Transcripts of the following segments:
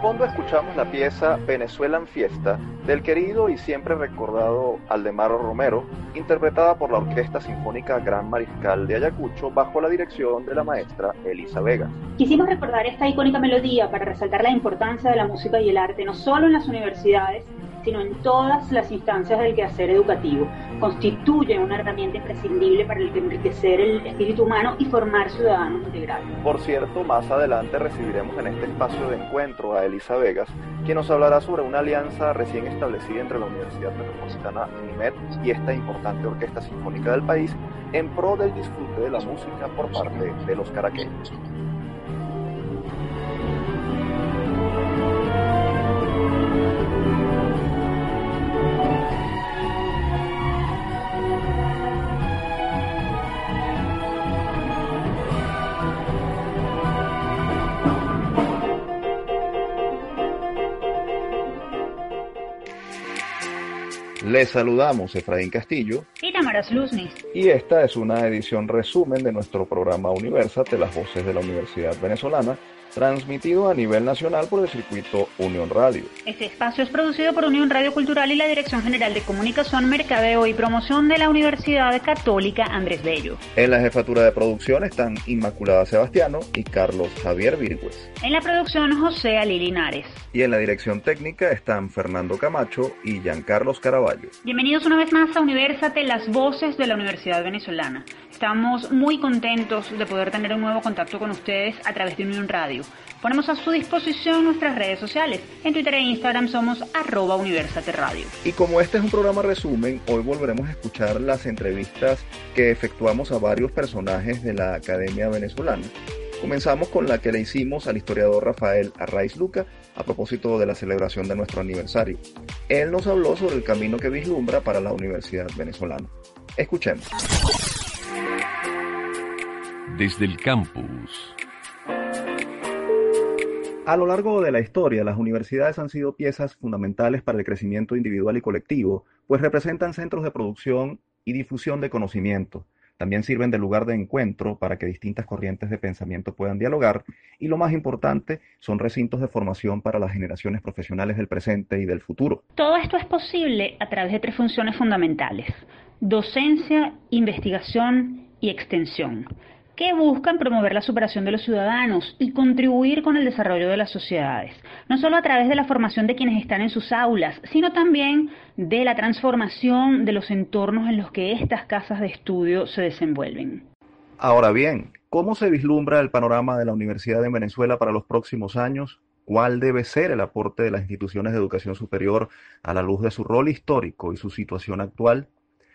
Fondo escuchamos la pieza Venezuelan Fiesta del querido y siempre recordado Aldemaro Romero, interpretada por la Orquesta Sinfónica Gran Mariscal de Ayacucho bajo la dirección de la maestra Elisa Vega. Quisimos recordar esta icónica melodía para resaltar la importancia de la música y el arte no solo en las universidades, sino en todas las instancias del quehacer educativo. Constituye una herramienta imprescindible para enriquecer el espíritu humano y formar ciudadanos integrales. Por cierto, más adelante recibiremos en este espacio de encuentro a Elisa Vegas, quien nos hablará sobre una alianza recién establecida entre la Universidad Metropolitana UNIMED y esta importante orquesta sinfónica del país en pro del disfrute de la música por parte de los caraqueños. Les saludamos Efraín Castillo y Tamaras Luznis. Y esta es una edición resumen de nuestro programa Universate, las voces de la Universidad Venezolana, transmitido a nivel nacional por el circuito Unión Radio. Este espacio es producido por Unión Radio Cultural y la Dirección General de Comunicación, Mercadeo y Promoción de la Universidad Católica Andrés Bello. En la jefatura de producción están Inmaculada Sebastiano y Carlos Javier Virgües. En la producción José Ali Linares. Y en la dirección técnica están Fernando Camacho y Giancarlos Caraballo. Bienvenidos una vez más a Universate, las voces de la Universidad Venezolana. Estamos muy contentos de poder tener un nuevo contacto con ustedes a través de Unión Radio. Ponemos a su disposición nuestras redes sociales. En Twitter e Instagram somos arroba Universate Radio. Y como este es un programa resumen, hoy volveremos a escuchar las entrevistas que efectuamos a varios personajes de la Academia Venezolana. Comenzamos con la que le hicimos al historiador Rafael Arraiz Luca a propósito de la celebración de nuestro aniversario. Él nos habló sobre el camino que vislumbra para la Universidad Venezolana. Escuchemos. Desde el campus. A lo largo de la historia, las universidades han sido piezas fundamentales para el crecimiento individual y colectivo, pues representan centros de producción y difusión de conocimiento. También sirven de lugar de encuentro para que distintas corrientes de pensamiento puedan dialogar y lo más importante, son recintos de formación para las generaciones profesionales del presente y del futuro. Todo esto es posible a través de tres funciones fundamentales, docencia, investigación y extensión que buscan promover la superación de los ciudadanos y contribuir con el desarrollo de las sociedades, no solo a través de la formación de quienes están en sus aulas, sino también de la transformación de los entornos en los que estas casas de estudio se desenvuelven. Ahora bien, ¿cómo se vislumbra el panorama de la Universidad de Venezuela para los próximos años? ¿Cuál debe ser el aporte de las instituciones de educación superior a la luz de su rol histórico y su situación actual?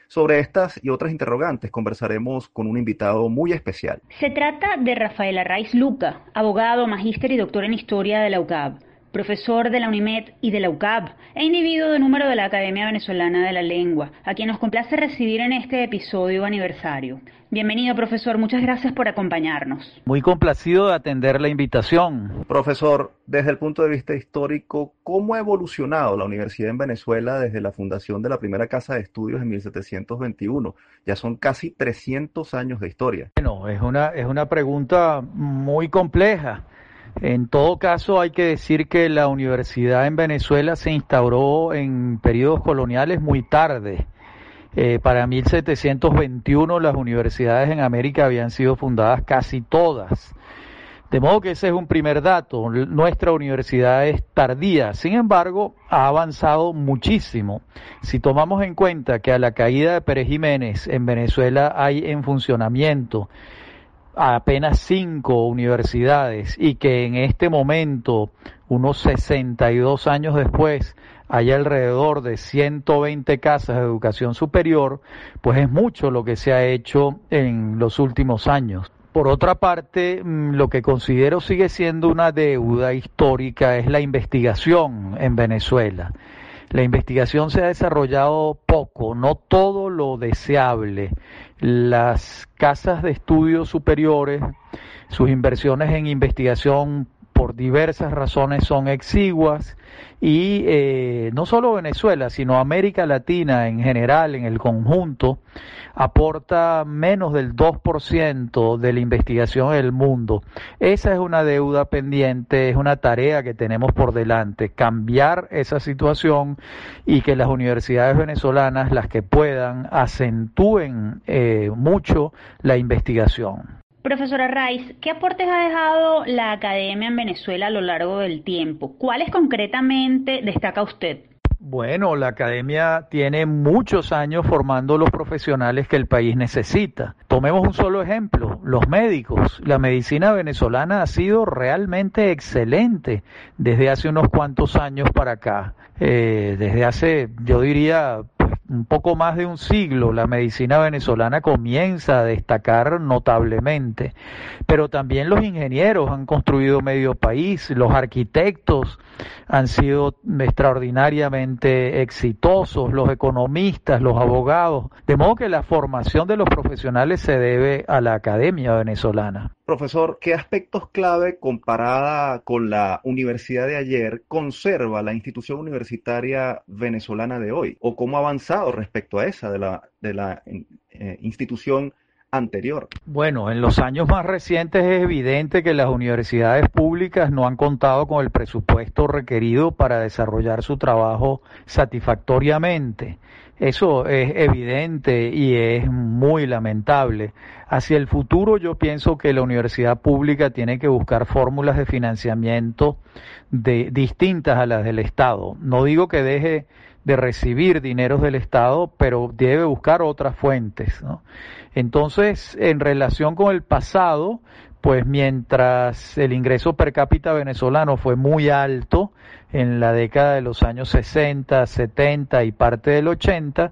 Sobre estas y otras interrogantes conversaremos con un invitado muy especial. Se trata de Rafael Arraiz Luca, abogado, magíster y doctor en historia de la UCAB, profesor de la UNIMED y de la UCAB e individuo de número de la Academia Venezolana de la Lengua, a quien nos complace recibir en este episodio aniversario. Bienvenido, profesor. Muchas gracias por acompañarnos. Muy complacido de atender la invitación. Profesor, desde el punto de vista histórico, ¿cómo ha evolucionado la universidad en Venezuela desde la fundación de la primera casa de estudios en 1721? Ya son casi 300 años de historia. Bueno, es una, es una pregunta muy compleja. En todo caso, hay que decir que la universidad en Venezuela se instauró en periodos coloniales muy tarde. Eh, para 1721 las universidades en América habían sido fundadas casi todas. De modo que ese es un primer dato. Nuestra universidad es tardía, sin embargo, ha avanzado muchísimo. Si tomamos en cuenta que a la caída de Pérez Jiménez en Venezuela hay en funcionamiento apenas cinco universidades y que en este momento, unos 62 años después, hay alrededor de 120 casas de educación superior, pues es mucho lo que se ha hecho en los últimos años. Por otra parte, mm, lo que considero sigue siendo una deuda histórica es la investigación en Venezuela. La investigación se ha desarrollado poco, no todo lo deseable. Las casas de estudios superiores, sus inversiones en investigación por diversas razones son exiguas y eh, no solo Venezuela, sino América Latina en general, en el conjunto, aporta menos del 2% de la investigación del mundo. Esa es una deuda pendiente, es una tarea que tenemos por delante, cambiar esa situación y que las universidades venezolanas, las que puedan, acentúen eh, mucho la investigación. Profesora Rice, ¿qué aportes ha dejado la academia en Venezuela a lo largo del tiempo? ¿Cuáles concretamente destaca usted? Bueno, la academia tiene muchos años formando los profesionales que el país necesita. Tomemos un solo ejemplo, los médicos. La medicina venezolana ha sido realmente excelente desde hace unos cuantos años para acá. Eh, desde hace, yo diría, un poco más de un siglo, la medicina venezolana comienza a destacar notablemente, pero también los ingenieros han construido medio país, los arquitectos han sido extraordinariamente exitosos, los economistas, los abogados, de modo que la formación de los profesionales se debe a la academia venezolana. Profesor, ¿qué aspectos clave comparada con la universidad de ayer conserva la institución universitaria venezolana de hoy? ¿O cómo ha avanzado respecto a esa de la, de la eh, institución anterior? Bueno, en los años más recientes es evidente que las universidades públicas no han contado con el presupuesto requerido para desarrollar su trabajo satisfactoriamente. Eso es evidente y es muy lamentable. Hacia el futuro yo pienso que la universidad pública tiene que buscar fórmulas de financiamiento de, distintas a las del Estado. No digo que deje de recibir dineros del Estado, pero debe buscar otras fuentes. Entonces, en relación con el pasado, pues mientras el ingreso per cápita venezolano fue muy alto en la década de los años 60, 70 y parte del 80,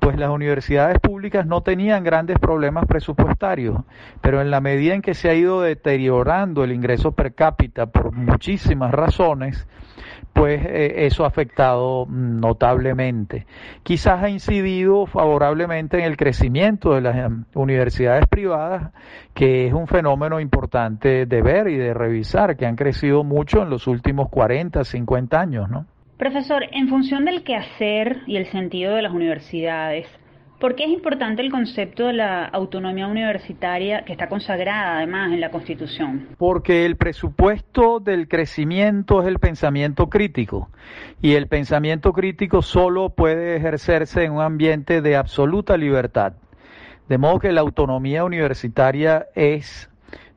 pues las universidades públicas no tenían grandes problemas presupuestarios, pero en la medida en que se ha ido deteriorando el ingreso per cápita por muchísimas razones, pues eh, eso ha afectado notablemente. Quizás ha incidido favorablemente en el crecimiento de las em, universidades privadas, que es un fenómeno importante de ver y de revisar, que han crecido mucho en los últimos 40, 50 años, ¿no? Profesor, en función del quehacer y el sentido de las universidades, ¿Por qué es importante el concepto de la autonomía universitaria que está consagrada además en la Constitución? Porque el presupuesto del crecimiento es el pensamiento crítico y el pensamiento crítico solo puede ejercerse en un ambiente de absoluta libertad. De modo que la autonomía universitaria es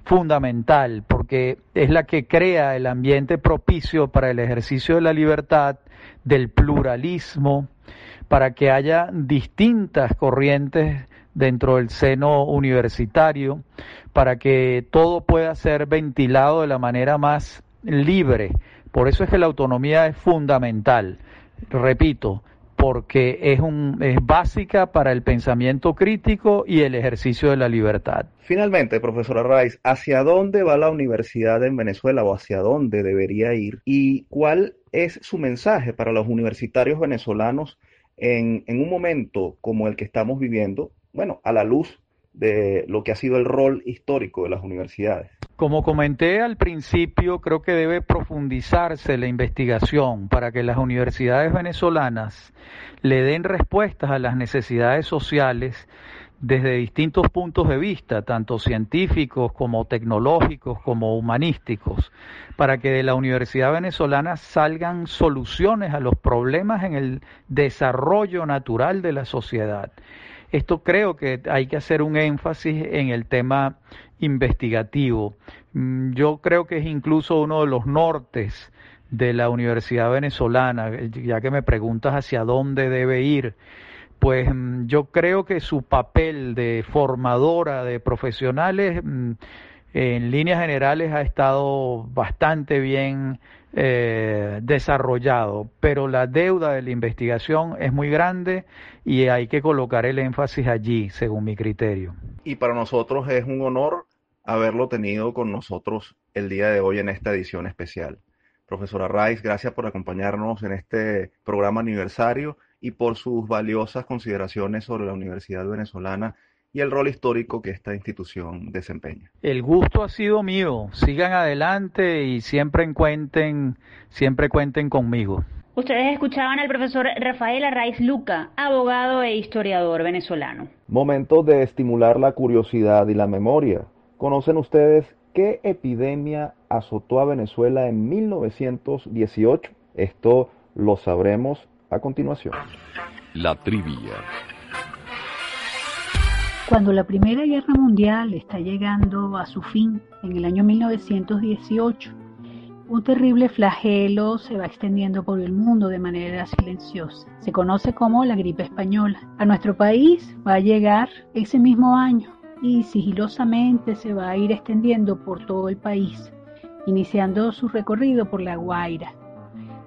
fundamental porque es la que crea el ambiente propicio para el ejercicio de la libertad, del pluralismo, para que haya distintas corrientes dentro del seno universitario, para que todo pueda ser ventilado de la manera más libre. Por eso es que la autonomía es fundamental. Repito, porque es, un, es básica para el pensamiento crítico y el ejercicio de la libertad. Finalmente, profesora Rice, ¿hacia dónde va la universidad en Venezuela o hacia dónde debería ir? ¿Y cuál es su mensaje para los universitarios venezolanos en, un momento como el que estamos viviendo, bueno, a la luz de lo que ha sido el rol histórico de las universidades. Como comenté al principio, creo que debe profundizarse la investigación para que las universidades venezolanas le den respuestas a las necesidades sociales desde distintos puntos de vista, tanto científicos como tecnológicos como humanísticos, para que de la Universidad Venezolana salgan soluciones a los problemas en el desarrollo natural de la sociedad. Esto creo que hay que hacer un énfasis en el tema investigativo. Mm, yo creo que es incluso uno de los nortes de la Universidad Venezolana, ya que me preguntas hacia dónde debe ir pues mm, yo creo que su papel de formadora de profesionales mm, en líneas generales ha estado bastante bien eh, desarrollado, pero la deuda de la investigación es muy grande y hay que colocar el énfasis allí, según mi criterio. Y para nosotros es un honor haberlo tenido con nosotros el día de hoy en esta edición especial. Profesora Rice, gracias por acompañarnos en este programa aniversario y por sus valiosas consideraciones sobre la Universidad Venezolana y el rol histórico que esta institución desempeña. El gusto ha sido mío. Sigan adelante y siempre cuenten, siempre cuenten conmigo. Ustedes escuchaban al profesor Rafael Arraiz Luca, abogado e historiador venezolano. Momento de estimular la curiosidad y la memoria. ¿Conocen ustedes qué epidemia azotó a Venezuela en 1918? Esto lo sabremos a continuación. La trivia. Cuando la Primera Guerra Mundial está llegando a su fin en el año 1918, un terrible flagelo se va extendiendo por el mundo de manera silenciosa. Se conoce como la gripe española. A nuestro país va a llegar ese mismo año y sigilosamente se va a ir extendiendo por todo el país, iniciando su recorrido por La Guaira,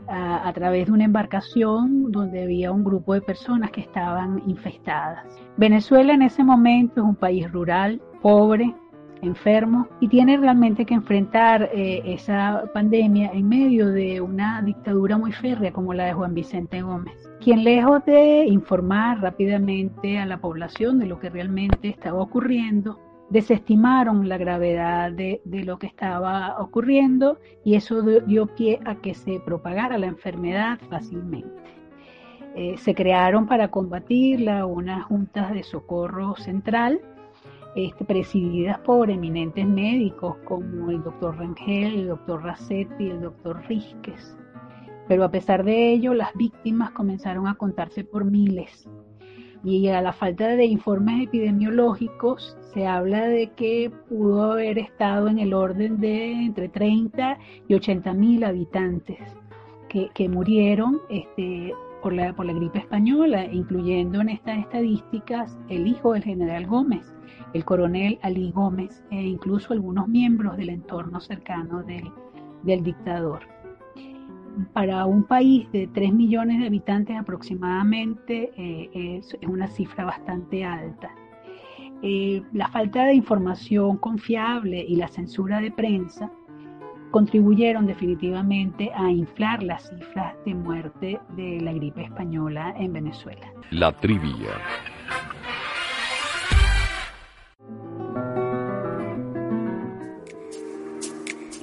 a, través de una embarcación donde había un grupo de personas que estaban infestadas. Venezuela en ese momento es un país rural, pobre, enfermo y tiene realmente que enfrentar eh, esa pandemia en medio de una dictadura muy férrea como la de Juan Vicente Gómez, quien lejos de informar rápidamente a la población de lo que realmente estaba ocurriendo, desestimaron la gravedad de, lo que estaba ocurriendo y eso dio pie a que se propagara la enfermedad fácilmente. Eh, se crearon para combatirla unas juntas de socorro central este, presididas por eminentes médicos como el doctor Rangel, el doctor Racetti el doctor Rizquez. Pero a pesar de ello, las víctimas comenzaron a contarse por miles y a la falta de informes epidemiológicos se habla de que pudo haber estado en el orden de entre 30 y 80 mil habitantes que, murieron este, por, la, por la gripe española, incluyendo en estas estadísticas el hijo del general Gómez, el coronel Ali Gómez e incluso algunos miembros del entorno cercano del, del dictador para un país de 3 millones de habitantes aproximadamente eh, es, una cifra bastante alta. Eh, la falta de información confiable y la censura de prensa contribuyeron definitivamente a inflar las cifras de muerte de la gripe española en Venezuela. La trivia.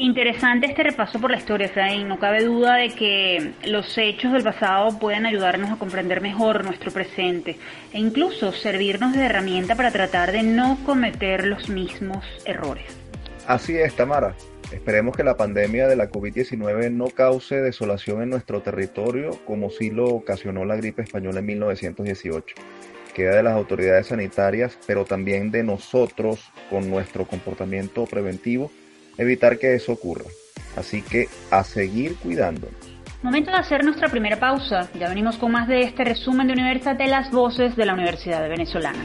Interesante este repaso por la historia, Efraín. No cabe duda de que los hechos del pasado pueden ayudarnos a comprender mejor nuestro presente e incluso servirnos de herramienta para tratar de no cometer los mismos errores. Así es, Tamara. Esperemos que la pandemia de la COVID-19 no cause desolación en nuestro territorio como sí lo ocasionó la gripe española en 1918. Queda de las autoridades sanitarias, pero también de nosotros con nuestro comportamiento preventivo evitar que eso ocurra. Así que a seguir cuidándonos. Momento de hacer nuestra primera pausa. Ya venimos con más de este resumen de Universidad de las Voces de la Universidad de Venezolana.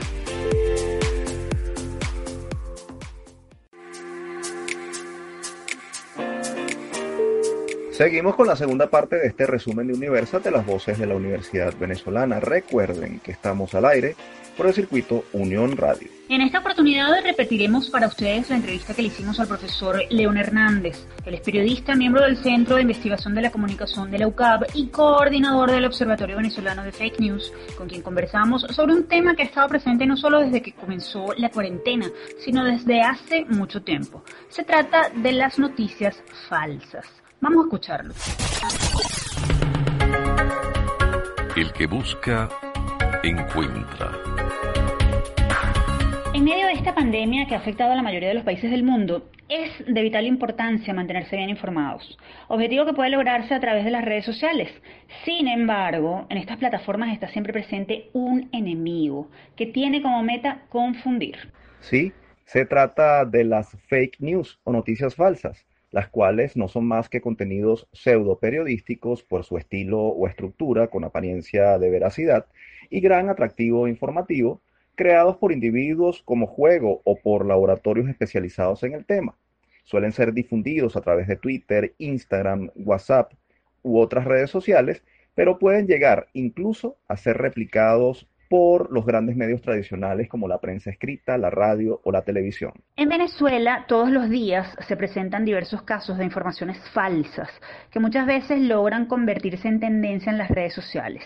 Seguimos con la segunda parte de este resumen de Universal de las voces de la Universidad Venezolana. Recuerden que estamos al aire por el circuito Unión Radio. En esta oportunidad repetiremos para ustedes la entrevista que le hicimos al profesor León Hernández. Él es periodista, miembro del Centro de Investigación de la Comunicación de la UCAP y coordinador del Observatorio Venezolano de Fake News, con quien conversamos sobre un tema que ha estado presente no solo desde que comenzó la cuarentena, sino desde hace mucho tiempo. Se trata de las noticias falsas. Vamos a escucharlo. El que busca, encuentra. En medio de esta pandemia que ha afectado a la mayoría de los países del mundo, es de vital importancia mantenerse bien informados, objetivo que puede lograrse a través de las redes sociales. Sin embargo, en estas plataformas está siempre presente un enemigo que tiene como meta confundir. Sí, se trata de las fake news o noticias falsas las cuales no son más que contenidos pseudo periodísticos por su estilo o estructura con apariencia de veracidad y gran atractivo informativo, creados por individuos como juego o por laboratorios especializados en el tema. Suelen ser difundidos a través de Twitter, Instagram, WhatsApp u otras redes sociales, pero pueden llegar incluso a ser replicados por los grandes medios tradicionales como la prensa escrita, la radio o la televisión. En Venezuela todos los días se presentan diversos casos de informaciones falsas que muchas veces logran convertirse en tendencia en las redes sociales.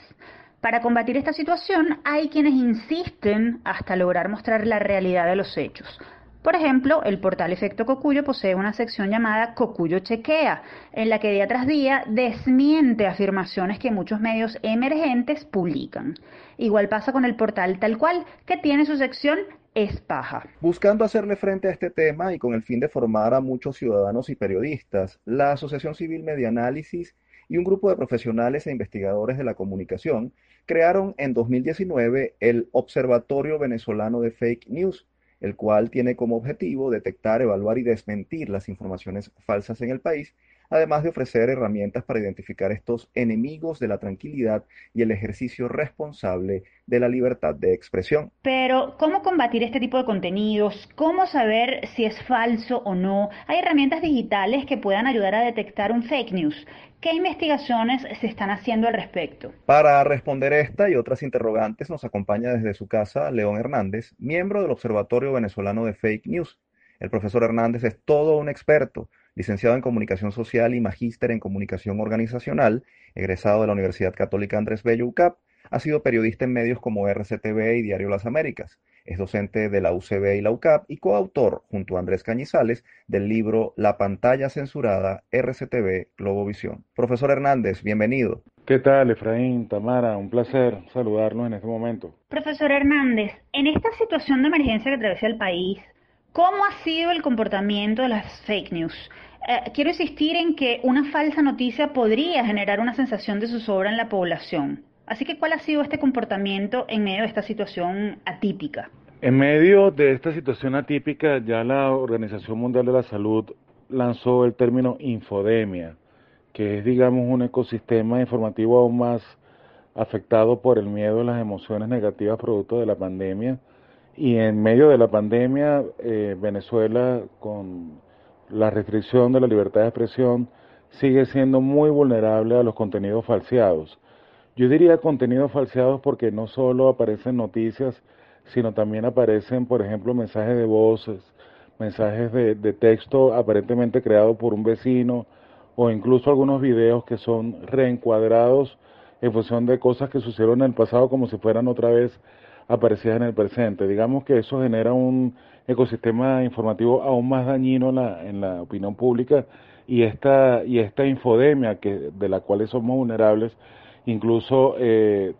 Para combatir esta situación hay quienes insisten hasta lograr mostrar la realidad de los hechos. Por ejemplo, el portal Efecto Cocuyo posee una sección llamada Cocuyo Chequea, en la que día tras día desmiente afirmaciones que muchos medios emergentes publican. Igual pasa con el portal Tal Cual, que tiene su sección Es Paja. Buscando hacerle frente a este tema y con el fin de formar a muchos ciudadanos y periodistas, la Asociación Civil Media Análisis y un grupo de profesionales e investigadores de la comunicación crearon en 2019 el Observatorio Venezolano de Fake News, el cual tiene como objetivo detectar, evaluar y desmentir las informaciones falsas en el país, además de ofrecer herramientas para identificar estos enemigos de la tranquilidad y el ejercicio responsable de la libertad de expresión. Pero, ¿cómo combatir este tipo de contenidos? ¿Cómo saber si es falso o no? Hay herramientas digitales que puedan ayudar a detectar un fake news. ¿Qué investigaciones se están haciendo al respecto? Para responder esta y otras interrogantes nos acompaña desde su casa León Hernández, miembro del Observatorio Venezolano de Fake News. El profesor Hernández es todo un experto, licenciado en Comunicación Social y magíster en Comunicación Organizacional, egresado de la Universidad Católica Andrés Bello UCAP, ha sido periodista en medios como RCTV y Diario Las Américas. Es docente de la UCB y la UCAP y coautor, junto a Andrés Cañizales, del libro La pantalla censurada, RCTV Globovisión. Profesor Hernández, bienvenido. ¿Qué tal, Efraín, Tamara? Un placer saludarlo en este momento. Profesor Hernández, en esta situación de emergencia que atraviesa el país, ¿cómo ha sido el comportamiento de las fake news? Eh, quiero insistir en que una falsa noticia podría generar una sensación de zozobra en la población. Así que, ¿cuál ha sido este comportamiento en medio de esta situación atípica? En medio de esta situación atípica, ya la Organización Mundial de la Salud lanzó el término infodemia, que es, digamos, un ecosistema informativo aún más afectado por el miedo y las emociones negativas producto de la pandemia. Y en medio de la pandemia, eh, Venezuela, con la restricción de la libertad de expresión, sigue siendo muy vulnerable a los contenidos falseados. Yo diría contenidos falseados porque no solo aparecen noticias, sino también aparecen, por ejemplo, mensajes de voces, mensajes de, texto aparentemente creados por un vecino, o incluso algunos videos que son reencuadrados en función de cosas que sucedieron en el pasado como si fueran otra vez aparecidas en el presente. Digamos que eso genera un ecosistema informativo aún más dañino en la, en la opinión pública y esta, y esta infodemia que, de la cual somos vulnerables incluso eh,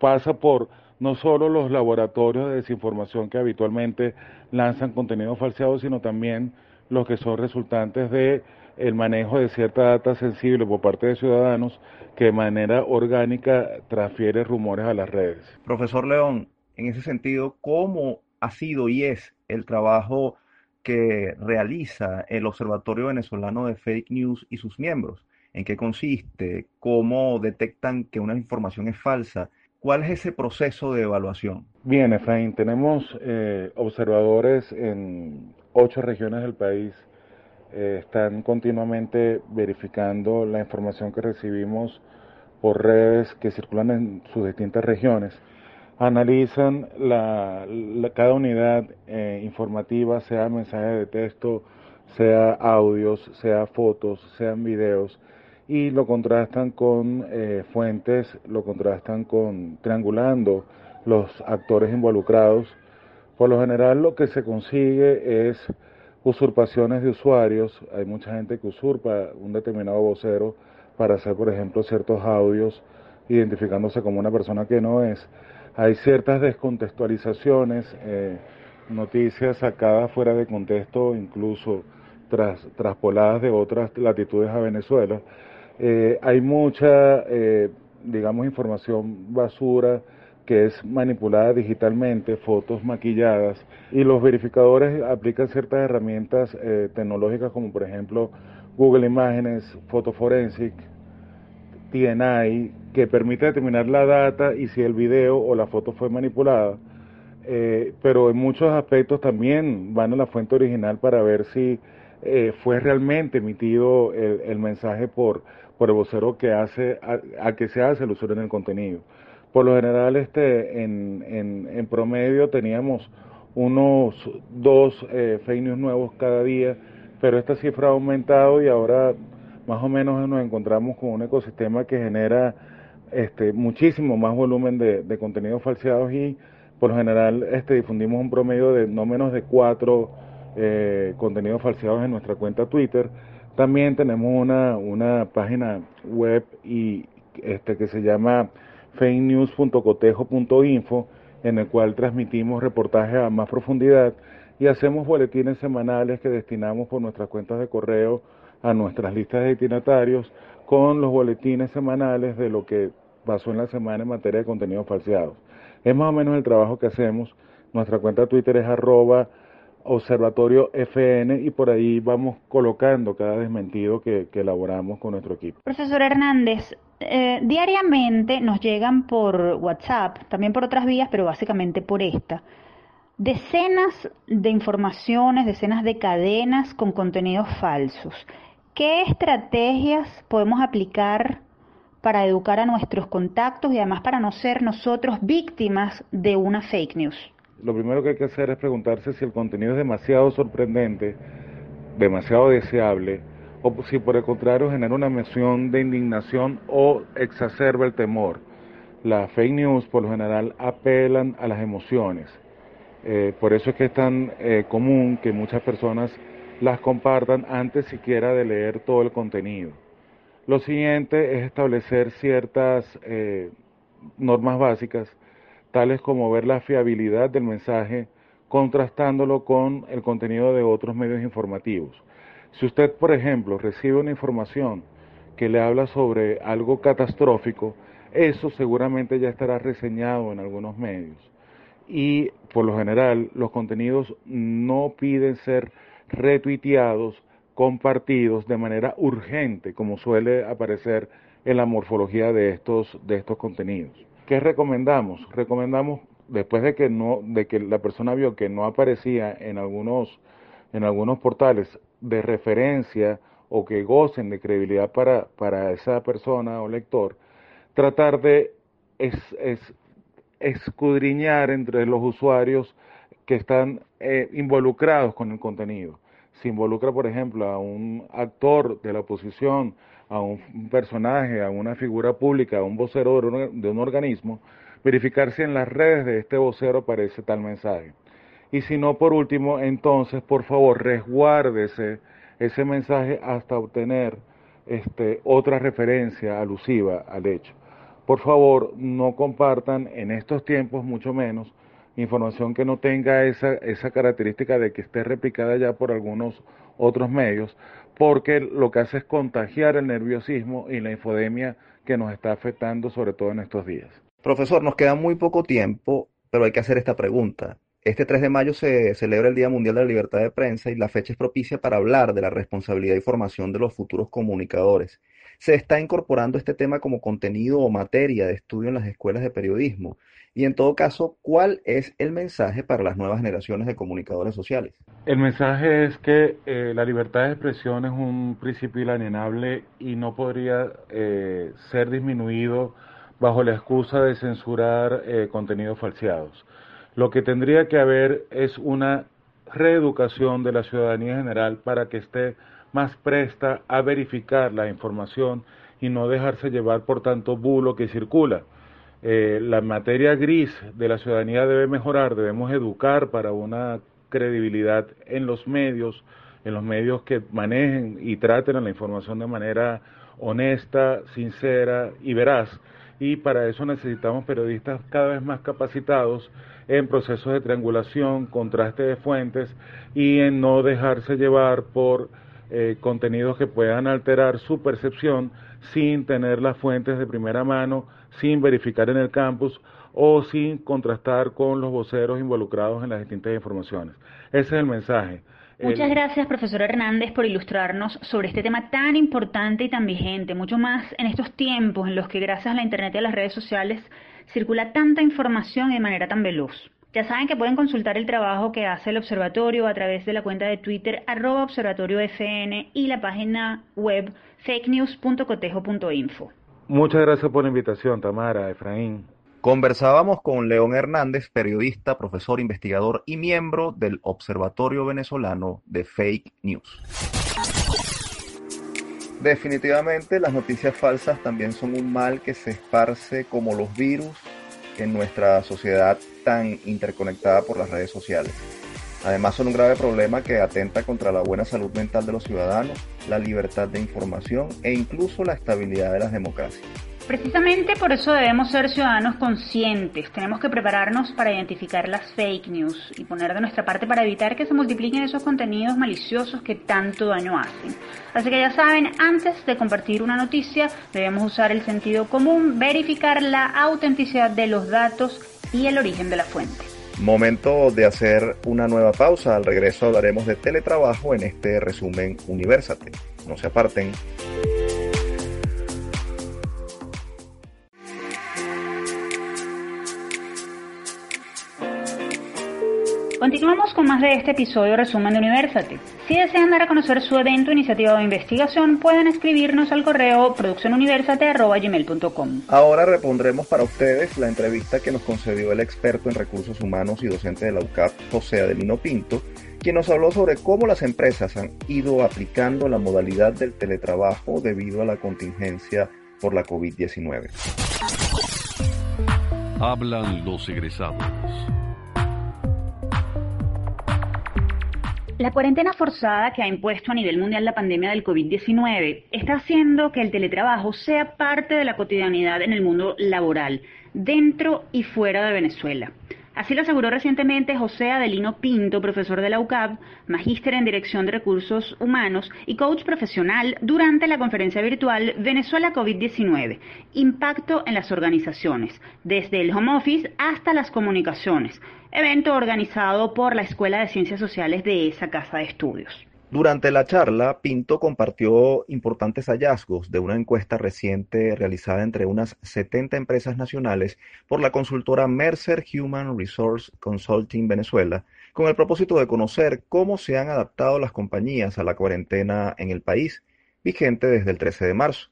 pasa por no solo los laboratorios de desinformación que habitualmente lanzan contenido falseado, sino también los que son resultantes de el manejo de cierta data sensible por parte de ciudadanos que de manera orgánica transfiere rumores a las redes. Profesor León, en ese sentido, ¿cómo ha sido y es el trabajo que realiza el Observatorio Venezolano de Fake News y sus miembros? en qué consiste, cómo detectan que una información es falsa. ¿Cuál es ese proceso de evaluación? Bien, Efraín, tenemos eh, observadores en ocho regiones del país. Eh, están continuamente verificando la información que recibimos por redes que circulan en sus distintas regiones. Analizan la, cada unidad eh, informativa, sea mensaje de texto, sea audios, sea fotos, sean videos, y lo contrastan con eh, fuentes, lo contrastan con triangulando los actores involucrados. Por lo general lo que se consigue es usurpaciones de usuarios. Hay mucha gente que usurpa un determinado vocero para hacer, por ejemplo, ciertos audios identificándose como una persona que no es. Hay ciertas descontextualizaciones, eh, noticias sacadas fuera de contexto, incluso tras, traspoladas de otras latitudes a Venezuela. Eh, hay mucha, eh, digamos, información basura que es manipulada digitalmente, fotos maquilladas, y los verificadores aplican ciertas herramientas eh, tecnológicas como por ejemplo Google Imágenes, Forensic, TNI, que permite determinar la data y si el video o la foto fue manipulada, pero en muchos aspectos también van a la fuente original para ver si fue realmente emitido el mensaje por por el vocero que hace, a, que se hace usuario en el contenido. Por lo general, este, en, en, promedio teníamos unos dos eh, fake news nuevos cada día, pero esta cifra ha aumentado y ahora más o menos nos encontramos con un ecosistema que genera este, muchísimo más volumen de, de contenidos falseados y por lo general este, difundimos un promedio de no menos de cuatro eh, contenidos falseados en nuestra cuenta Twitter. También tenemos una, una página web y este, que se llama fakenews.cotejo.info en el cual transmitimos reportajes a más profundidad y hacemos boletines semanales que destinamos por nuestras cuentas de correo a nuestras listas de destinatarios con los boletines semanales de lo que pasó en la semana en materia de contenidos falseados. Es más o menos el trabajo que hacemos. Nuestra cuenta de Twitter es arroba observatorio FN y por ahí vamos colocando cada desmentido que, elaboramos con nuestro equipo. Profesor Hernández, eh, diariamente nos llegan por WhatsApp, también por otras vías, pero básicamente por esta, decenas de informaciones, decenas de cadenas con contenidos falsos. ¿Qué estrategias podemos aplicar para educar a nuestros contactos y además para no ser nosotros víctimas de una fake news? lo primero que hay que hacer es preguntarse si el contenido es demasiado sorprendente, demasiado deseable, o si por el contrario genera una emoción de indignación o exacerba el temor. Las fake news por lo general apelan a las emociones. Eh, por eso es que es tan eh, común que muchas personas las compartan antes siquiera de leer todo el contenido. Lo siguiente es establecer ciertas eh, normas básicas tales como ver la fiabilidad del mensaje contrastándolo con el contenido de otros medios informativos. Si usted, por ejemplo, recibe una información que le habla sobre algo catastrófico, eso seguramente ya estará reseñado en algunos medios. Y por lo general, los contenidos no piden ser retuiteados, compartidos de manera urgente, como suele aparecer en la morfología de estos, de estos contenidos. ¿Qué recomendamos? Recomendamos, después de que, no, de que la persona vio que no aparecía en algunos, en algunos portales de referencia o que gocen de credibilidad para, para esa persona o lector, tratar de es, escudriñar entre los usuarios que están eh, involucrados con el contenido. Si involucra, por ejemplo, a un actor de la oposición, a un personaje, a una figura pública, a un vocero de un, organismo, verificar si en las redes de este vocero aparece tal mensaje. Y si no, por último, entonces, por favor, resguárdese ese mensaje hasta obtener este, otra referencia alusiva al hecho. Por favor, no compartan en estos tiempos, mucho menos, información que no tenga esa, esa característica de que esté replicada ya por algunos otros medios, porque lo que hace es contagiar el nerviosismo y la infodemia que nos está afectando sobre todo en estos días. Profesor, nos queda muy poco tiempo, pero hay que hacer esta pregunta. Este 3 de mayo se celebra el Día Mundial de la Libertad de Prensa y la fecha es propicia para hablar de la responsabilidad y formación de los futuros comunicadores. Se está incorporando este tema como contenido o materia de estudio en las escuelas de periodismo. Y en todo caso, ¿cuál es el mensaje para las nuevas generaciones de comunicadores sociales? El mensaje es que eh, la libertad de expresión es un principio inalienable y no podría eh, ser disminuido bajo la excusa de censurar eh, contenidos falseados. Lo que tendría que haber es una reeducación de la ciudadanía general para que esté más presta a verificar la información y no dejarse llevar por tanto bulo que circula. Eh, la materia gris de la ciudadanía debe mejorar, debemos educar para una credibilidad en los medios, en los medios que manejen y traten a la información de manera honesta, sincera y veraz. Y para eso necesitamos periodistas cada vez más capacitados en procesos de triangulación, contraste de fuentes y en no dejarse llevar por eh, contenidos que puedan alterar su percepción sin tener las fuentes de primera mano sin verificar en el campus o sin contrastar con los voceros involucrados en las distintas informaciones. Ese es el mensaje. Muchas gracias, profesor Hernández, por ilustrarnos sobre este tema tan importante y tan vigente, mucho más en estos tiempos en los que gracias a la Internet y a las redes sociales circula tanta información de manera tan veloz. Ya saben que pueden consultar el trabajo que hace el observatorio a través de la cuenta de Twitter arroba observatoriofn y la página web fakenews.cotejo.info. Muchas gracias por la invitación, Tamara, Efraín. Conversábamos con León Hernández, periodista, profesor, investigador y miembro del Observatorio Venezolano de Fake News. Definitivamente las noticias falsas también son un mal que se esparce como los virus en nuestra sociedad tan interconectada por las redes sociales. Además son un grave problema que atenta contra la buena salud mental de los ciudadanos, la libertad de información e incluso la estabilidad de las democracias. Precisamente por eso debemos ser ciudadanos conscientes. Tenemos que prepararnos para identificar las fake news y poner de nuestra parte para evitar que se multipliquen esos contenidos maliciosos que tanto daño hacen. Así que ya saben, antes de compartir una noticia, debemos usar el sentido común, verificar la autenticidad de los datos y el origen de la fuente. Momento de hacer una nueva pausa. Al regreso hablaremos de teletrabajo en este resumen Universate. No se aparten. Continuamos con más de este episodio resumen de Universate. Si desean dar a conocer su evento, iniciativa o investigación, pueden escribirnos al correo produccionuniversate.gmail.com. Ahora repondremos para ustedes la entrevista que nos concedió el experto en recursos humanos y docente de la UCAP, José Adelino Pinto, quien nos habló sobre cómo las empresas han ido aplicando la modalidad del teletrabajo debido a la contingencia por la COVID-19. Hablan los egresados. La cuarentena forzada que ha impuesto a nivel mundial la pandemia del COVID-19 está haciendo que el teletrabajo sea parte de la cotidianidad en el mundo laboral, dentro y fuera de Venezuela. Así lo aseguró recientemente José Adelino Pinto, profesor de la UCAP, magíster en Dirección de Recursos Humanos y coach profesional durante la conferencia virtual Venezuela COVID-19, Impacto en las Organizaciones, desde el home office hasta las comunicaciones, evento organizado por la Escuela de Ciencias Sociales de esa casa de estudios. Durante la charla, Pinto compartió importantes hallazgos de una encuesta reciente realizada entre unas 70 empresas nacionales por la consultora Mercer Human Resource Consulting Venezuela, con el propósito de conocer cómo se han adaptado las compañías a la cuarentena en el país, vigente desde el 13 de marzo.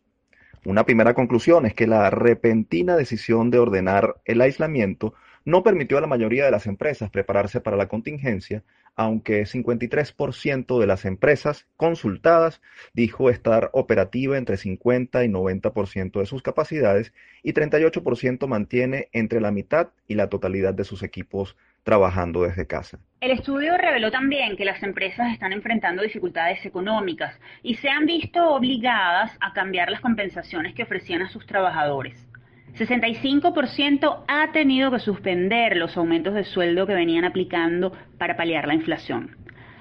Una primera conclusión es que la repentina decisión de ordenar el aislamiento no permitió a la mayoría de las empresas prepararse para la contingencia, aunque 53% de las empresas consultadas dijo estar operativa entre 50 y 90% de sus capacidades y 38% mantiene entre la mitad y la totalidad de sus equipos trabajando desde casa. El estudio reveló también que las empresas están enfrentando dificultades económicas y se han visto obligadas a cambiar las compensaciones que ofrecían a sus trabajadores. 65% ha tenido que suspender los aumentos de sueldo que venían aplicando para paliar la inflación.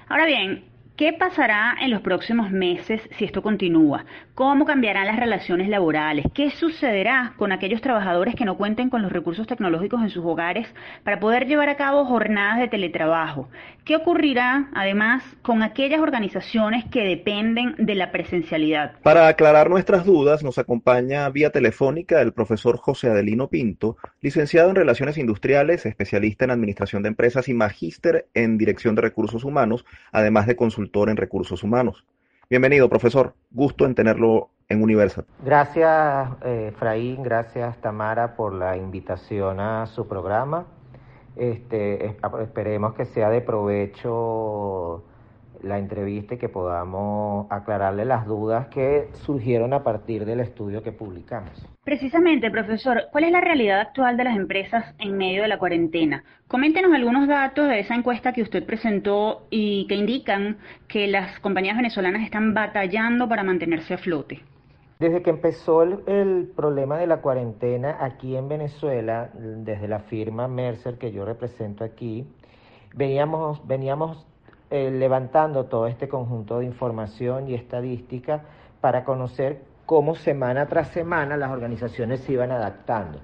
Ahora bien, ¿Qué pasará en los próximos meses si esto continúa? ¿Cómo cambiarán las relaciones laborales? ¿Qué sucederá con aquellos trabajadores que no cuenten con los recursos tecnológicos en sus hogares para poder llevar a cabo jornadas de teletrabajo? ¿Qué ocurrirá además con aquellas organizaciones que dependen de la presencialidad? Para aclarar nuestras dudas nos acompaña vía telefónica el profesor José Adelino Pinto, licenciado en Relaciones Industriales, especialista en Administración de Empresas y magíster en Dirección de Recursos Humanos, además de consultor en recursos humanos. Bienvenido, profesor. Gusto en tenerlo en Universal. Gracias, eh, Fraín. Gracias, Tamara, por la invitación a su programa. Este, esperemos que sea de provecho la entrevista y que podamos aclararle las dudas que surgieron a partir del estudio que publicamos. Precisamente, profesor, ¿cuál es la realidad actual de las empresas en medio de la cuarentena? Coméntenos algunos datos de esa encuesta que usted presentó y que indican que las compañías venezolanas están batallando para mantenerse a flote. Desde que empezó el, el, problema de la cuarentena aquí en Venezuela, desde la firma Mercer que yo represento aquí, veníamos, veníamos eh, levantando todo este conjunto de información y estadística para conocer cómo semana tras semana las organizaciones se iban adaptando.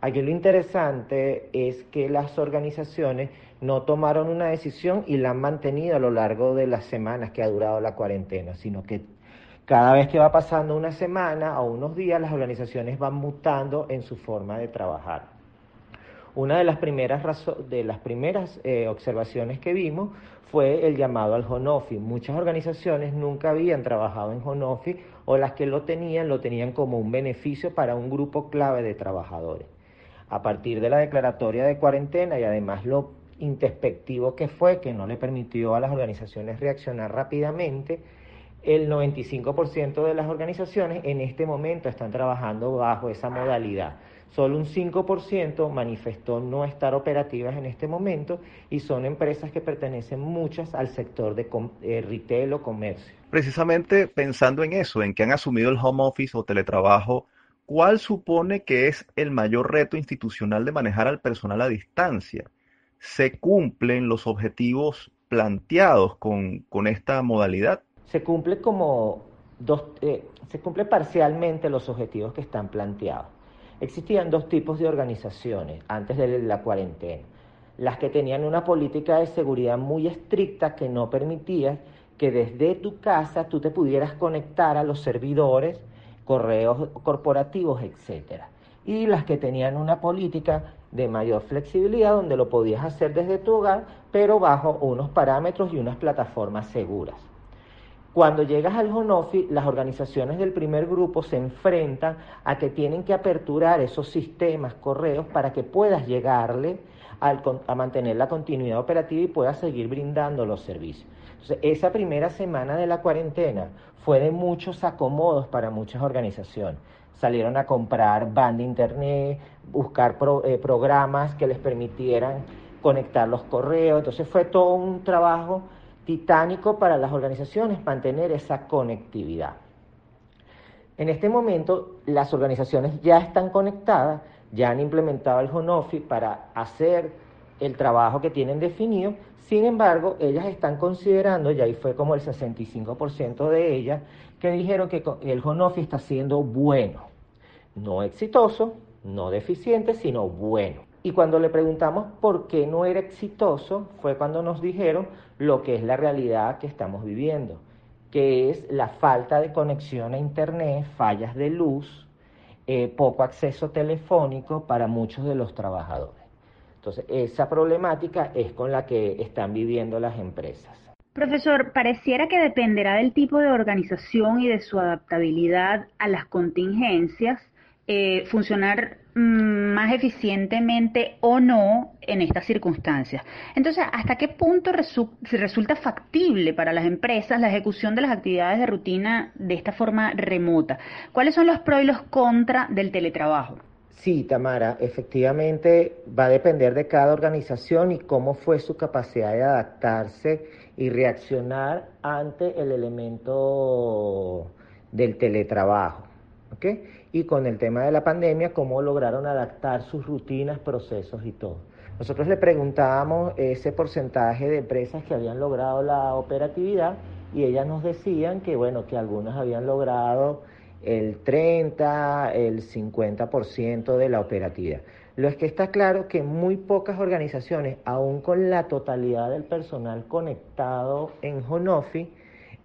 Aquí lo interesante es que las organizaciones no tomaron una decisión y la han mantenido a lo largo de las semanas que ha durado la cuarentena, sino que cada vez que va pasando una semana o unos días, las organizaciones van mutando en su forma de trabajar. Una de las primeras, de las primeras eh, observaciones que vimos fue el llamado al Honofi. Muchas organizaciones nunca habían trabajado en Honofi o las que lo tenían lo tenían como un beneficio para un grupo clave de trabajadores. A partir de la declaratoria de cuarentena y además lo introspectivo que fue, que no le permitió a las organizaciones reaccionar rápidamente, el 95% de las organizaciones en este momento están trabajando bajo esa modalidad. Solo un 5% manifestó no estar operativas en este momento y son empresas que pertenecen muchas al sector de eh, retail o comercio. Precisamente pensando en eso, en que han asumido el home office o teletrabajo, ¿cuál supone que es el mayor reto institucional de manejar al personal a distancia? ¿Se cumplen los objetivos planteados con, con esta modalidad? Se cumple como dos, eh, se cumple parcialmente los objetivos que están planteados. Existían dos tipos de organizaciones antes de la cuarentena. Las que tenían una política de seguridad muy estricta que no permitía que desde tu casa tú te pudieras conectar a los servidores, correos corporativos, etc. Y las que tenían una política de mayor flexibilidad donde lo podías hacer desde tu hogar, pero bajo unos parámetros y unas plataformas seguras. Cuando llegas al Honofi, las organizaciones del primer grupo se enfrentan a que tienen que aperturar esos sistemas, correos, para que puedas llegarle a mantener la continuidad operativa y puedas seguir brindando los servicios. Entonces, esa primera semana de la cuarentena fue de muchos acomodos para muchas organizaciones. Salieron a comprar banda internet, buscar eh, programas que les permitieran conectar los correos. Entonces fue todo un trabajo titánico para las organizaciones mantener esa conectividad. En este momento las organizaciones ya están conectadas, ya han implementado el home para hacer el trabajo que tienen definido, sin embargo, ellas están considerando, y ahí fue como el 65% de ellas, que dijeron que el home está siendo bueno, no exitoso, no deficiente, sino bueno. Y cuando le preguntamos por qué no era exitoso, fue cuando nos dijeron lo que es la realidad que estamos viviendo, que es la falta de conexión a Internet, fallas de luz, eh, poco acceso telefónico para muchos de los trabajadores. Entonces, esa problemática es con la que están viviendo las empresas. Profesor, pareciera que dependerá del tipo de organización y de su adaptabilidad a las contingencias eh, funcionar mm, más eficientemente o no en estas circunstancias. Entonces, ¿hasta qué punto resulta factible para las empresas la ejecución de las actividades de rutina de esta forma remota? ¿Cuáles son los pros y los contras del teletrabajo? Sí, Tamara, efectivamente va a depender de cada organización y cómo fue su capacidad de adaptarse y reaccionar ante el elemento del teletrabajo. Y con el tema de la pandemia, cómo lograron adaptar sus rutinas, procesos y todo. Nosotros le preguntábamos ese porcentaje de empresas que habían logrado la operatividad y ellas nos decían que, bueno, que algunas habían logrado el 30, el 50% de la operatividad. Lo es que está claro que muy pocas organizaciones, aún con la totalidad del personal conectado en Honofi,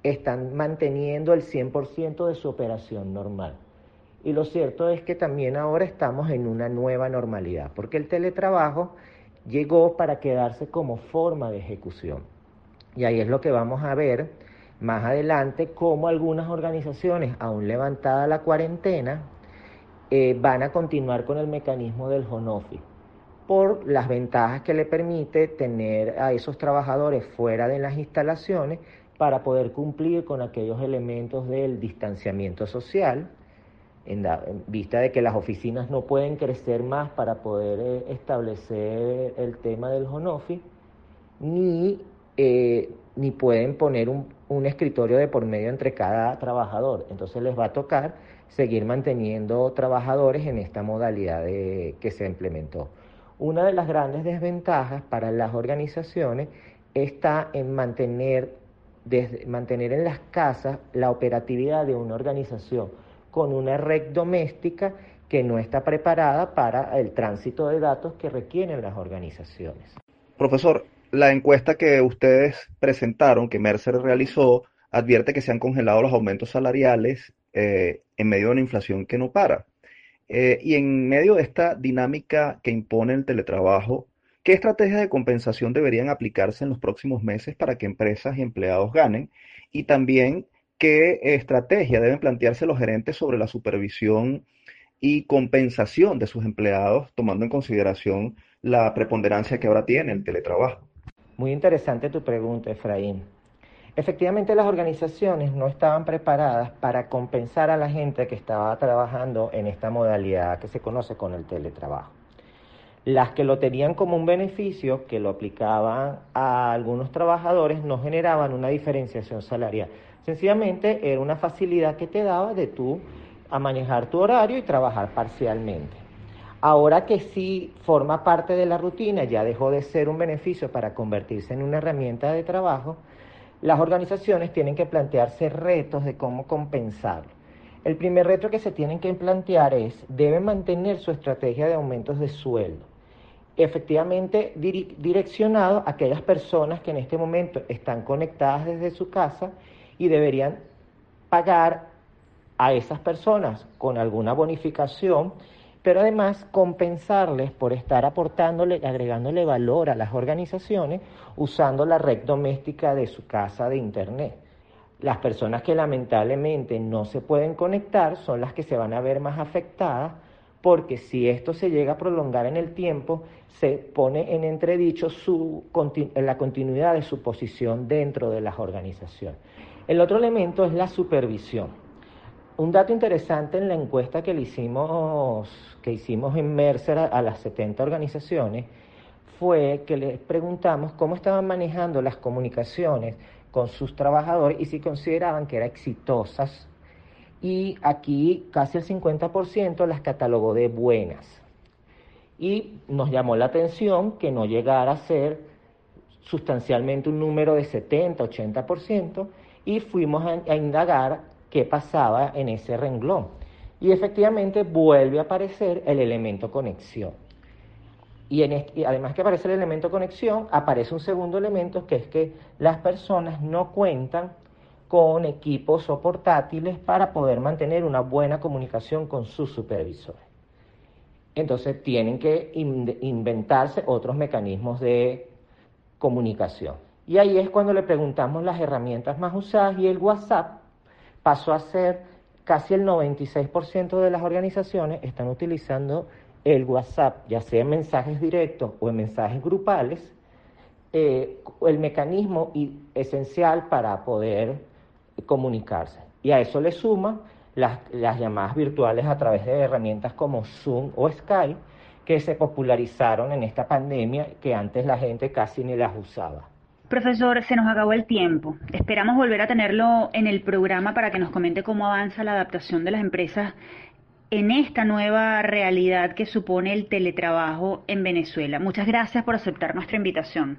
están manteniendo el 100% de su operación normal. Y lo cierto es que también ahora estamos en una nueva normalidad, porque el teletrabajo llegó para quedarse como forma de ejecución. Y ahí es lo que vamos a ver más adelante, cómo algunas organizaciones, aún levantada la cuarentena, eh, van a continuar con el mecanismo del home por las ventajas que le permite tener a esos trabajadores fuera de las instalaciones para poder cumplir con aquellos elementos del distanciamiento social, en, vista de que las oficinas no pueden crecer más para poder eh, establecer el tema del home ni, eh, ni pueden poner un, un, escritorio de por medio entre cada trabajador. Entonces les va a tocar seguir manteniendo trabajadores en esta modalidad que se implementó. Una de las grandes desventajas para las organizaciones está en mantener, desde, mantener en las casas la operatividad de una organización con una red doméstica que no está preparada para el tránsito de datos que requieren las organizaciones. Profesor, la encuesta que ustedes presentaron, que Mercer realizó, advierte que se han congelado los aumentos salariales eh, en medio de una inflación que no para. Eh, y en medio de esta dinámica que impone el teletrabajo, ¿qué estrategias de compensación deberían aplicarse en los próximos meses para que empresas y empleados ganen? Y también ¿Qué estrategia deben plantearse los gerentes sobre la supervisión y compensación de sus empleados, tomando en consideración la preponderancia que ahora tiene el teletrabajo? Muy interesante tu pregunta, Efraín. Efectivamente, las organizaciones no estaban preparadas para compensar a la gente que estaba trabajando en esta modalidad que se conoce con el teletrabajo. Las que lo tenían como un beneficio, que lo aplicaban a algunos trabajadores, no generaban una diferenciación salarial. Sencillamente era una facilidad que te daba de tú a manejar tu horario y trabajar parcialmente. Ahora que sí forma parte de la rutina, ya dejó de ser un beneficio para convertirse en una herramienta de trabajo, las organizaciones tienen que plantearse retos de cómo compensarlo. El primer reto que se tienen que plantear es, deben mantener su estrategia de aumentos de sueldo, efectivamente direccionado a aquellas personas que en este momento están conectadas desde su casa y deberían pagar a esas personas con alguna bonificación pero además compensarles por estar aportándole, agregándole valor a las organizaciones usando la red doméstica de su casa de Internet. Las personas que lamentablemente no se pueden conectar son las que se van a ver más afectadas porque si esto se llega a prolongar en el tiempo, se pone en entredicho su, la continuidad de su posición dentro de las organizaciones. El otro elemento es la supervisión. Un dato interesante en la encuesta que, le hicimos, que hicimos en Mercer a, a las 70 organizaciones fue que les preguntamos cómo estaban manejando las comunicaciones con sus trabajadores y si consideraban que eran exitosas. Y aquí casi el 50% las catalogó de buenas. Y nos llamó la atención que no llegara a ser sustancialmente un número de 70, 80%, y fuimos a, indagar qué pasaba en ese renglón. Y efectivamente vuelve a aparecer el elemento conexión. Y, en además que aparece el elemento conexión, aparece un segundo elemento que es que las personas no cuentan con equipos o portátiles para poder mantener una buena comunicación con sus supervisores. Entonces tienen que inventarse otros mecanismos de comunicación. Y ahí es cuando le preguntamos las herramientas más usadas y el WhatsApp pasó a ser casi el 96% de las organizaciones están utilizando el WhatsApp, ya sea en mensajes directos o en mensajes grupales, eh, el mecanismo esencial para poder comunicarse. Y a eso le suma las, las llamadas virtuales a través de herramientas como Zoom o Skype, que se popularizaron en esta pandemia que antes la gente casi ni las usaba. Profesor, se nos acabó el tiempo. Esperamos volver a tenerlo en el programa para que nos comente cómo avanza la adaptación de las empresas en esta nueva realidad que supone el teletrabajo en Venezuela. Muchas gracias por aceptar nuestra invitación.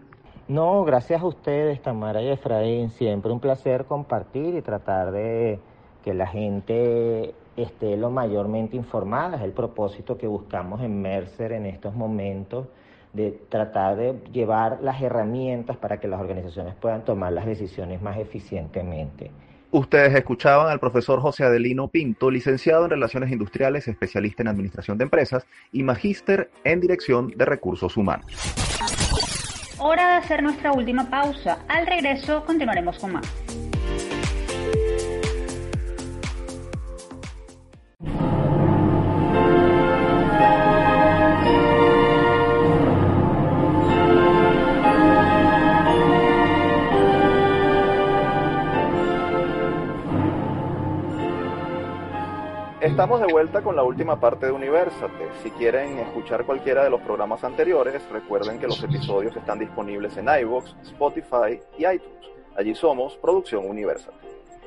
No, gracias a ustedes, Tamara y Efraín. Siempre un placer compartir y tratar de que la gente esté lo mayormente informada. Es el propósito que buscamos en Mercer en estos momentos de tratar de llevar las herramientas para que las organizaciones puedan tomar las decisiones más eficientemente. Ustedes escuchaban al profesor José Adelino Pinto, licenciado en Relaciones Industriales, especialista en Administración de Empresas y magíster en Dirección de Recursos Humanos. Hora de hacer nuestra última pausa. Al regreso continuaremos con más. Estamos de vuelta con la última parte de Universate. Si quieren escuchar cualquiera de los programas anteriores, recuerden que los episodios están disponibles en iVoox, Spotify y iTunes. Allí somos Producción Universate.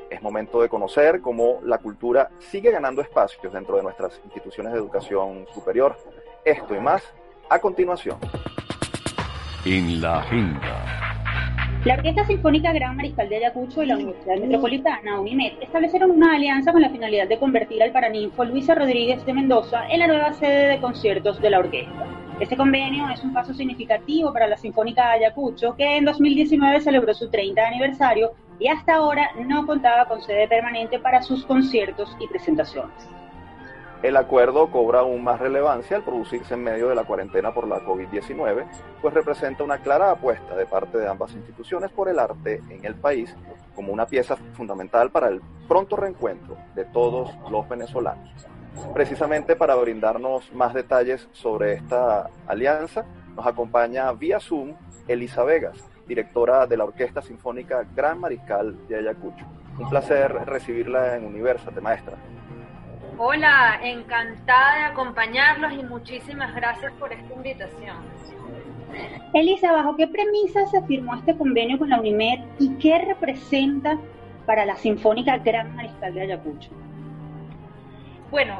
Es momento de conocer cómo la cultura sigue ganando espacios dentro de nuestras instituciones de educación superior. Esto y más a continuación. En la agenda. La Orquesta Sinfónica Gran Mariscal de Ayacucho y la Universidad Metropolitana, UNIMED, establecieron una alianza con la finalidad de convertir al paraninfo Luisa Rodríguez de Mendoza en la nueva sede de conciertos de la orquesta. Este convenio es un paso significativo para la Sinfónica de Ayacucho, que en 2019 celebró su 30 aniversario y hasta ahora no contaba con sede permanente para sus conciertos y presentaciones. El acuerdo cobra aún más relevancia al producirse en medio de la cuarentena por la COVID-19, pues representa una clara apuesta de parte de ambas instituciones por el arte en el país como una pieza fundamental para el pronto reencuentro de todos los venezolanos. Precisamente para brindarnos más detalles sobre esta alianza, nos acompaña vía Zoom Elisa Vegas, directora de la Orquesta Sinfónica Gran Mariscal de Ayacucho. Un placer recibirla en Universate, maestra. Hola, encantada de acompañarlos y muchísimas gracias por esta invitación. Elisa, ¿bajo qué premisas se firmó este convenio con la UNIMED y qué representa para la Sinfónica Gran Mariscal de Ayacucho? Bueno,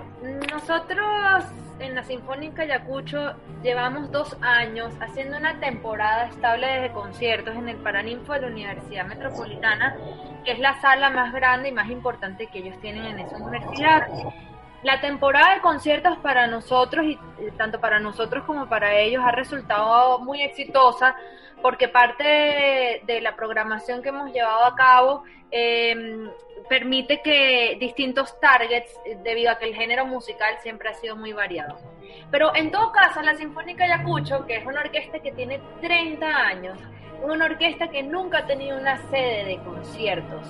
nosotros en la Sinfónica Ayacucho llevamos dos años haciendo una temporada estable de conciertos en el Paraninfo de la Universidad Metropolitana, que es la sala más grande y más importante que ellos tienen en esa universidad. La temporada de conciertos para nosotros, y eh, tanto para nosotros como para ellos, ha resultado muy exitosa porque parte de, la programación que hemos llevado a cabo em, permite que distintos targets, debido a que el género musical siempre ha sido muy variado. Pero en todo caso, la Sinfónica Ayacucho, que es una orquesta que tiene 30 años, una orquesta que nunca ha tenido una sede de conciertos.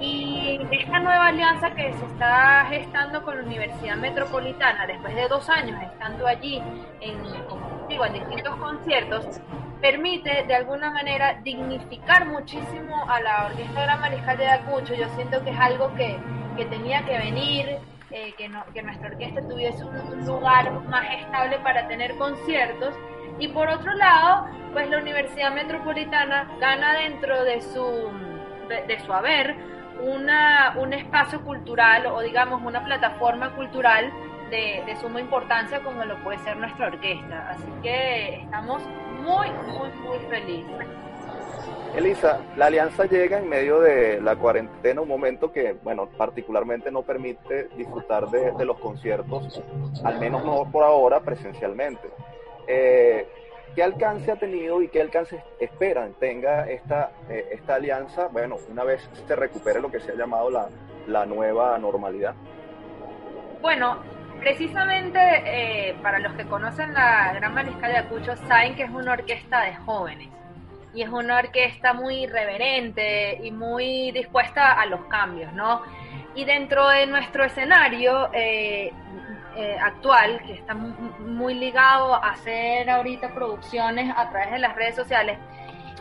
Y esta nueva alianza que se está gestando con la Universidad Metropolitana, después de dos años estando allí en, en distintos conciertos, permite de alguna manera dignificar muchísimo a la Orquesta Gran Mariscal de Ayacucho. Yo siento que es algo que, tenía que venir, eh, que, que nuestra orquesta tuviese un lugar más estable para tener conciertos. Y por otro lado, pues la Universidad Metropolitana gana dentro de su, de, su haber una, un espacio cultural o digamos una plataforma cultural de, de suma importancia como lo puede ser nuestra orquesta. Así que estamos muy, muy, muy felices. Elisa, la alianza llega en medio de la cuarentena, un momento que, bueno, particularmente no permite disfrutar de, de los conciertos, al menos no por ahora presencialmente. Eh, ¿Qué alcance ha tenido y qué alcance esperan tenga esta, eh, esta alianza, bueno, una vez se recupere lo que se ha llamado la, la nueva normalidad? Bueno, precisamente eh, para los que conocen la Gran Mariscal de Acucho, saben que es una orquesta de jóvenes y es una orquesta muy reverente y muy dispuesta a los cambios, ¿no? Y dentro de nuestro escenario, eh, eh, actual, que está muy ligado a hacer ahorita producciones a través de las redes sociales,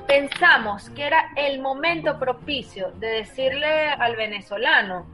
pensamos que era el momento propicio de decirle al venezolano,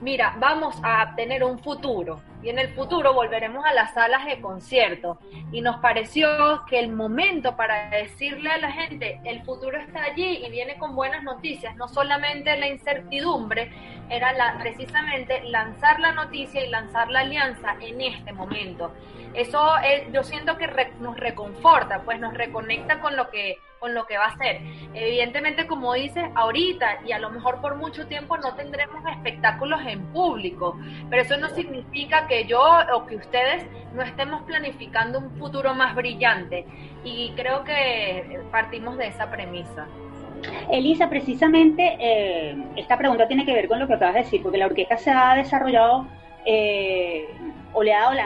mira, vamos a tener un futuro y en el futuro volveremos a las salas de concierto. Y nos pareció que el momento para decirle a la gente, el futuro está allí y viene con buenas noticias, no solamente la incertidumbre, era la, precisamente lanzar la noticia y lanzar la alianza en este momento. Eso eh, yo siento que nos reconforta, pues nos reconecta con lo que con lo que va a ser. Evidentemente, como dices, ahorita y a lo mejor por mucho tiempo no tendremos espectáculos en público, pero eso no significa que yo o que ustedes no estemos planificando un futuro más brillante y creo que partimos de esa premisa. Elisa, precisamente eh, esta pregunta tiene que ver con lo que acabas de decir, porque la orquesta se ha desarrollado eh, o le ha dado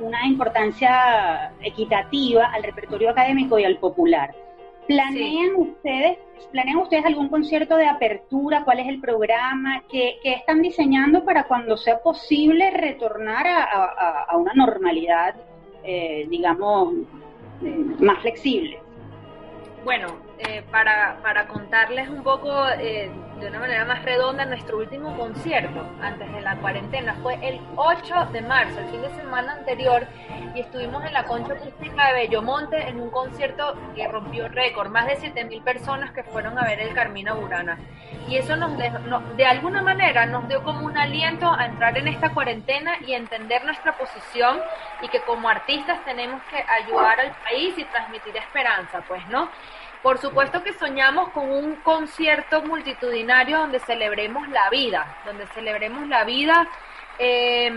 una importancia equitativa al repertorio académico y al popular. ¿Planean ustedes, planean ustedes algún concierto de apertura? ¿Cuál es el programa? ¿Qué, están diseñando para cuando sea posible retornar a, una normalidad, eh, digamos, eh, más flexible? Bueno, eh, para, para, contarles un poco de una manera más redonda, nuestro último concierto antes de la cuarentena fue el 8 de marzo, el fin de semana anterior, y estuvimos en la concha acústica de Bellomonte en un concierto que rompió récord, más de 7000 personas que fueron a ver el Carmina Burana. Y eso nos, de alguna manera nos dio como un aliento a entrar en esta cuarentena y entender nuestra posición y que como artistas tenemos que ayudar al país y transmitir esperanza, pues, ¿no? Por supuesto que soñamos con un concierto multitudinario donde celebremos la vida, donde celebremos la vida eh,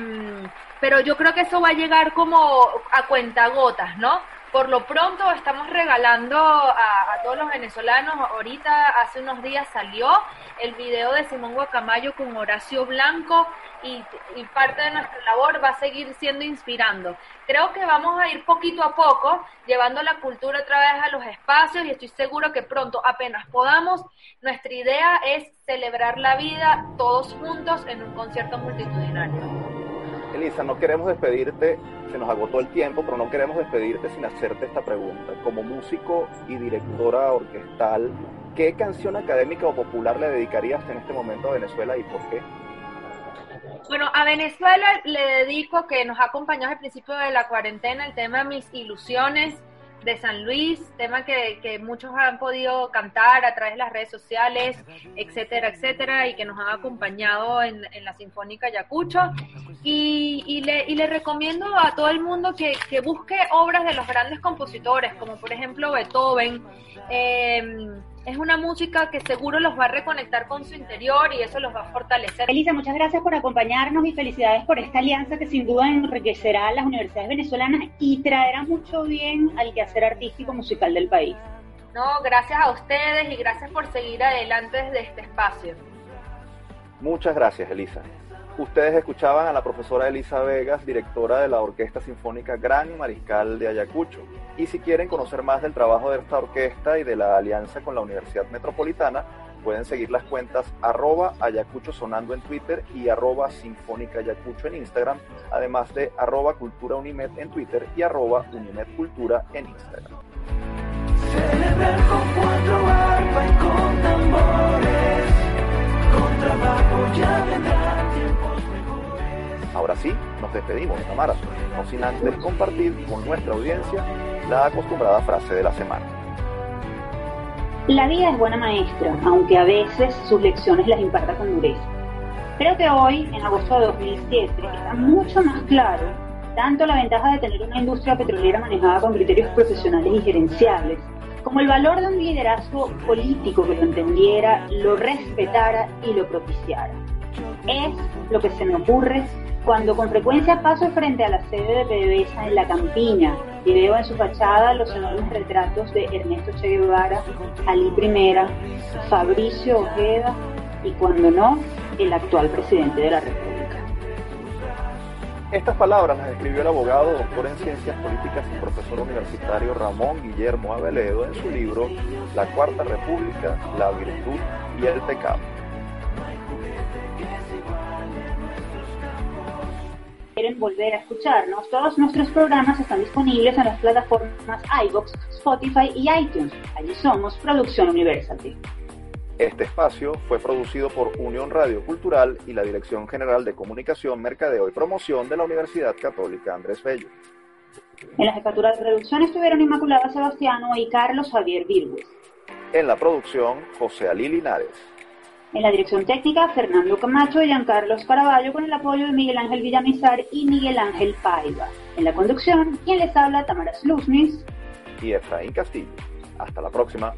pero yo creo que eso va a llegar como a cuentagotas, ¿no? Por lo pronto estamos regalando a, todos los venezolanos, ahorita hace unos días salió el video de Simón Guacamayo con Horacio Blanco y, parte de nuestra labor va a seguir siendo inspirando. Creo que vamos a ir poquito a poco llevando la cultura otra vez a los espacios y estoy seguro que pronto, apenas podamos, nuestra idea es celebrar la vida todos juntos en un concierto multitudinario. Elisa, no queremos despedirte, se nos agotó el tiempo, pero no queremos despedirte sin hacerte esta pregunta. Como músico y directora orquestal, ¿qué canción académica o popular le dedicarías en este momento a Venezuela y por qué? Bueno, a Venezuela le dedico que nos ha acompañado al principio de la cuarentena el tema Mis Ilusiones de San Luis, tema que, que, muchos han podido cantar a través de las redes sociales, etcétera, etcétera, y que nos han acompañado en, la Sinfónica Yacucho. Y, y, le, y le recomiendo a todo el mundo que, que busque obras de los grandes compositores, como por ejemplo Beethoven. Eh, es una música que seguro los va a reconectar con su interior y eso los va a fortalecer. Elisa, muchas gracias por acompañarnos y felicidades por esta alianza que sin duda enriquecerá a las universidades venezolanas y traerá mucho bien al quehacer artístico musical del país. No, gracias a ustedes y gracias por seguir adelante desde este espacio. Muchas gracias, Elisa. Ustedes escuchaban a la profesora Elisa Vegas, directora de la Orquesta Sinfónica Gran Mariscal de Ayacucho. Y si quieren conocer más del trabajo de esta orquesta y de la alianza con la Universidad Metropolitana, pueden seguir las cuentas arroba Ayacucho Sonando en Twitter y arroba Sinfónica Ayacucho en Instagram, además de arroba Cultura Unimed en Twitter y arroba Unimed Cultura en Instagram. Ahora sí, nos despedimos, Tamara, no sin antes compartir con nuestra audiencia la acostumbrada frase de la semana. La vida es buena maestra, aunque a veces sus lecciones las imparta con dureza. Creo que hoy, en agosto de 2007, está mucho más claro tanto la ventaja de tener una industria petrolera manejada con criterios profesionales y gerenciales, como el valor de un liderazgo político que lo entendiera, lo respetara y lo propiciara. Es lo que se me ocurre cuando con frecuencia paso frente a la sede de PDVSA en La Campiña y veo en su fachada los enormes retratos de Ernesto Che Guevara, Ali Primera, Fabricio Ojeda y, cuando no, el actual presidente de la República. Estas palabras las escribió el abogado, doctor en ciencias políticas y profesor universitario Ramón Guillermo Aveledo en su libro La Cuarta República, la virtud y el pecado. Quieren volver a escucharnos, todos nuestros programas están disponibles en las plataformas iBox, Spotify y iTunes. Allí somos Producción Universal. Este espacio fue producido por Unión Radio Cultural y la Dirección General de Comunicación, Mercadeo y Promoción de la Universidad Católica Andrés Bello. En la jefatura de producción estuvieron Inmaculada Sebastiano y Carlos Javier Virgües. En la producción, José Ali Linares. En la dirección técnica, Fernando Camacho y Giancarlos Caraballo con el apoyo de Miguel Ángel Villamizar y Miguel Ángel Paiva. En la conducción, quien les habla, Tamara Sluznis y Efraín Castillo. Hasta la próxima.